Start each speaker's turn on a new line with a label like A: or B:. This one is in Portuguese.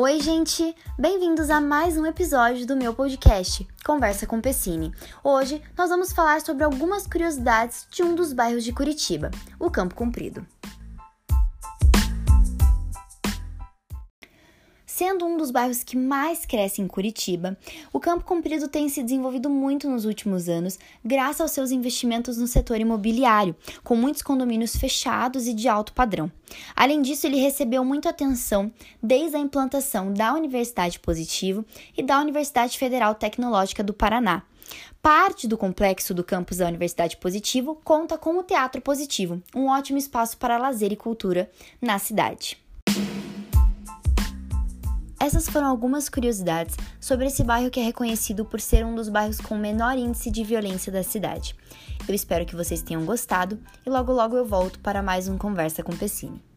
A: Oi, gente! Bem-vindos a mais um episódio do meu podcast, Conversa com Pessini. Hoje nós vamos falar sobre algumas curiosidades de um dos bairros de Curitiba, o Campo Comprido. Sendo um dos bairros que mais cresce em Curitiba, o Campo Comprido tem se desenvolvido muito nos últimos anos, graças aos seus investimentos no setor imobiliário, com muitos condomínios fechados e de alto padrão. Além disso, ele recebeu muita atenção desde a implantação da Universidade Positivo e da Universidade Federal Tecnológica do Paraná. Parte do complexo do campus da Universidade Positivo conta com o Teatro Positivo, um ótimo espaço para lazer e cultura na cidade. Essas foram algumas curiosidades sobre esse bairro que é reconhecido por ser um dos bairros com menor índice de violência da cidade. Eu espero que vocês tenham gostado e logo logo eu volto para mais um Conversa com Pessini.